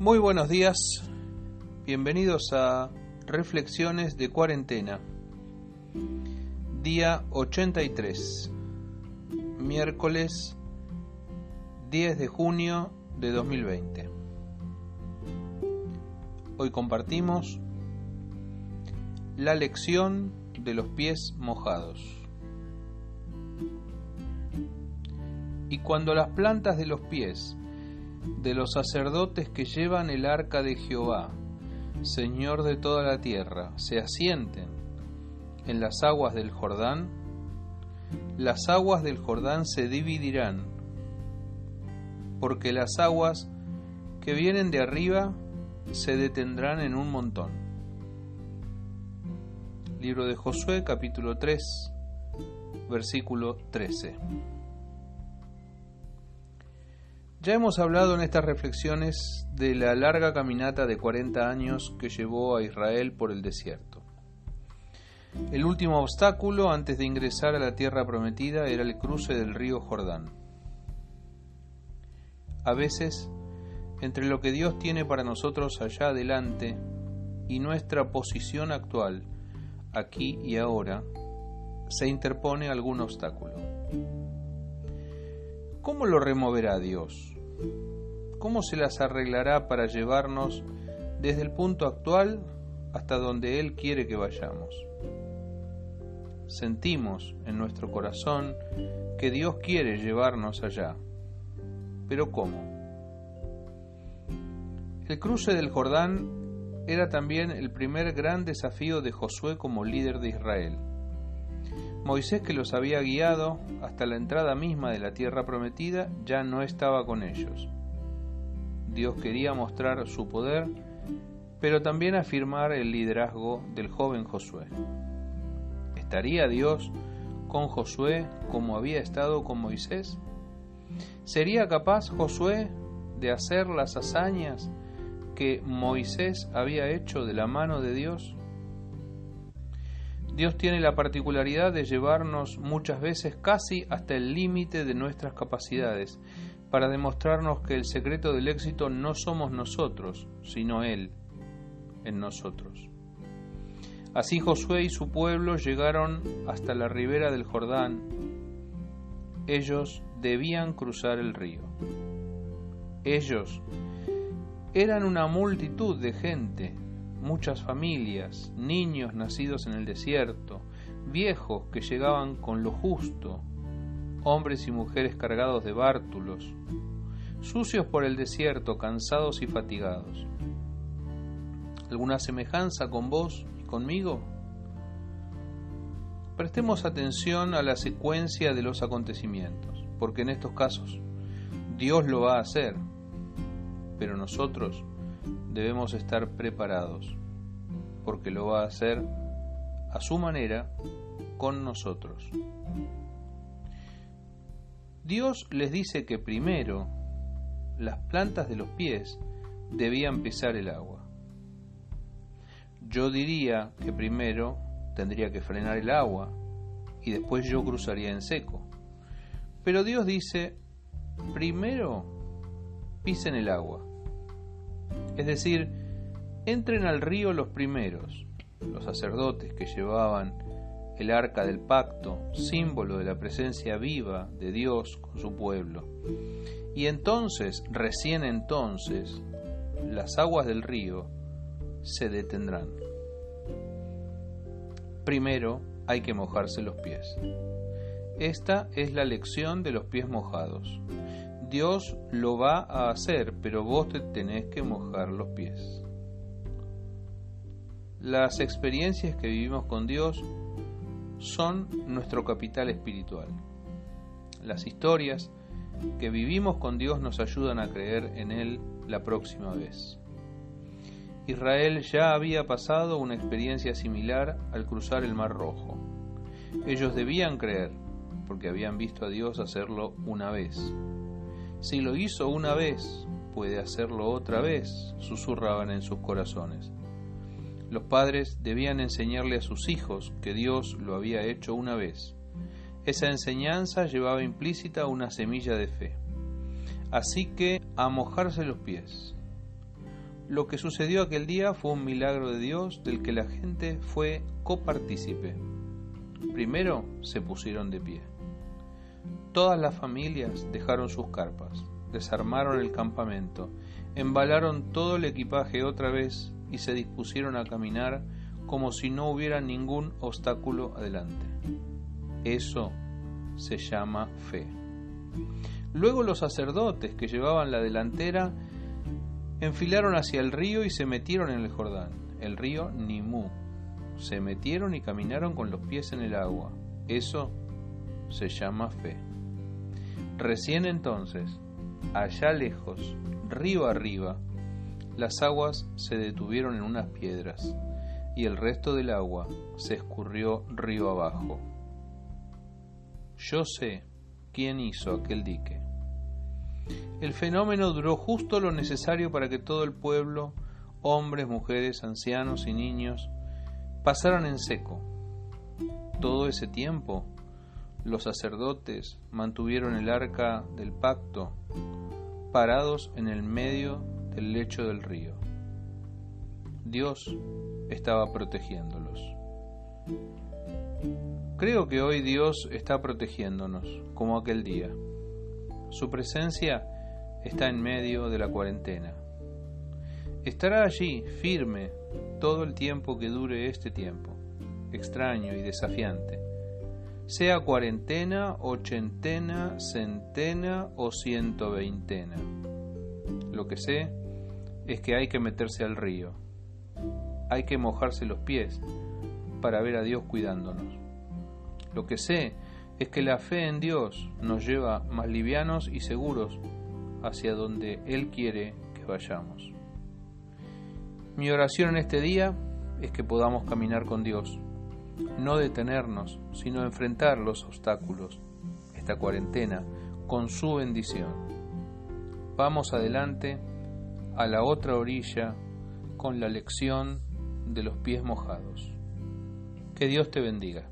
Muy buenos días, bienvenidos a Reflexiones de Cuarentena, día 83, miércoles 10 de junio de 2020. Hoy compartimos la lección de los pies mojados. Y cuando las plantas de los pies de los sacerdotes que llevan el arca de Jehová, Señor de toda la tierra, se asienten en las aguas del Jordán, las aguas del Jordán se dividirán, porque las aguas que vienen de arriba se detendrán en un montón. Libro de Josué capítulo 3, versículo 13. Ya hemos hablado en estas reflexiones de la larga caminata de 40 años que llevó a Israel por el desierto. El último obstáculo antes de ingresar a la tierra prometida era el cruce del río Jordán. A veces, entre lo que Dios tiene para nosotros allá adelante y nuestra posición actual, aquí y ahora, se interpone algún obstáculo. ¿Cómo lo removerá Dios? ¿Cómo se las arreglará para llevarnos desde el punto actual hasta donde Él quiere que vayamos? Sentimos en nuestro corazón que Dios quiere llevarnos allá. Pero ¿cómo? El cruce del Jordán era también el primer gran desafío de Josué como líder de Israel. Moisés, que los había guiado hasta la entrada misma de la tierra prometida, ya no estaba con ellos. Dios quería mostrar su poder, pero también afirmar el liderazgo del joven Josué. ¿Estaría Dios con Josué como había estado con Moisés? ¿Sería capaz Josué de hacer las hazañas que Moisés había hecho de la mano de Dios? Dios tiene la particularidad de llevarnos muchas veces casi hasta el límite de nuestras capacidades, para demostrarnos que el secreto del éxito no somos nosotros, sino Él en nosotros. Así Josué y su pueblo llegaron hasta la ribera del Jordán. Ellos debían cruzar el río. Ellos eran una multitud de gente muchas familias, niños nacidos en el desierto, viejos que llegaban con lo justo, hombres y mujeres cargados de bártulos, sucios por el desierto, cansados y fatigados. ¿Alguna semejanza con vos y conmigo? Prestemos atención a la secuencia de los acontecimientos, porque en estos casos Dios lo va a hacer, pero nosotros debemos estar preparados, porque lo va a hacer a su manera con nosotros. Dios les dice que primero las plantas de los pies debían pisar el agua. Yo diría que primero tendría que frenar el agua y después yo cruzaría en seco. Pero Dios dice, primero pisen el agua es decir, entren al río los primeros, los sacerdotes que llevaban el arca del pacto, símbolo de la presencia viva de Dios con su pueblo. Y entonces, recién entonces, las aguas del río se detendrán. Primero hay que mojarse los pies. Esta es la lección de los pies mojados. Dios lo va a hacer, pero vos te tenés que mojar los pies. Las experiencias que vivimos con Dios son nuestro capital espiritual. Las historias que vivimos con Dios nos ayudan a creer en Él la próxima vez. Israel ya había pasado una experiencia similar al cruzar el Mar Rojo. Ellos debían creer, porque habían visto a Dios hacerlo una vez. Si lo hizo una vez, puede hacerlo otra vez, susurraban en sus corazones. Los padres debían enseñarle a sus hijos que Dios lo había hecho una vez. Esa enseñanza llevaba implícita una semilla de fe. Así que a mojarse los pies. Lo que sucedió aquel día fue un milagro de Dios del que la gente fue copartícipe. Primero se pusieron de pie. Todas las familias dejaron sus carpas, desarmaron el campamento, embalaron todo el equipaje otra vez y se dispusieron a caminar como si no hubiera ningún obstáculo adelante. Eso se llama fe. Luego los sacerdotes que llevaban la delantera enfilaron hacia el río y se metieron en el Jordán, el río Nimú. Se metieron y caminaron con los pies en el agua. Eso se llama fe. Recién entonces, allá lejos, río arriba, las aguas se detuvieron en unas piedras y el resto del agua se escurrió río abajo. Yo sé quién hizo aquel dique. El fenómeno duró justo lo necesario para que todo el pueblo, hombres, mujeres, ancianos y niños, pasaran en seco. Todo ese tiempo, los sacerdotes mantuvieron el arca del pacto parados en el medio del lecho del río. Dios estaba protegiéndolos. Creo que hoy Dios está protegiéndonos, como aquel día. Su presencia está en medio de la cuarentena. Estará allí, firme, todo el tiempo que dure este tiempo, extraño y desafiante. Sea cuarentena, ochentena, centena o ciento veintena. Lo que sé es que hay que meterse al río. Hay que mojarse los pies para ver a Dios cuidándonos. Lo que sé es que la fe en Dios nos lleva más livianos y seguros hacia donde Él quiere que vayamos. Mi oración en este día es que podamos caminar con Dios, no detenernos, sino enfrentar los obstáculos, esta cuarentena, con su bendición. Vamos adelante a la otra orilla con la lección de los pies mojados. Que Dios te bendiga.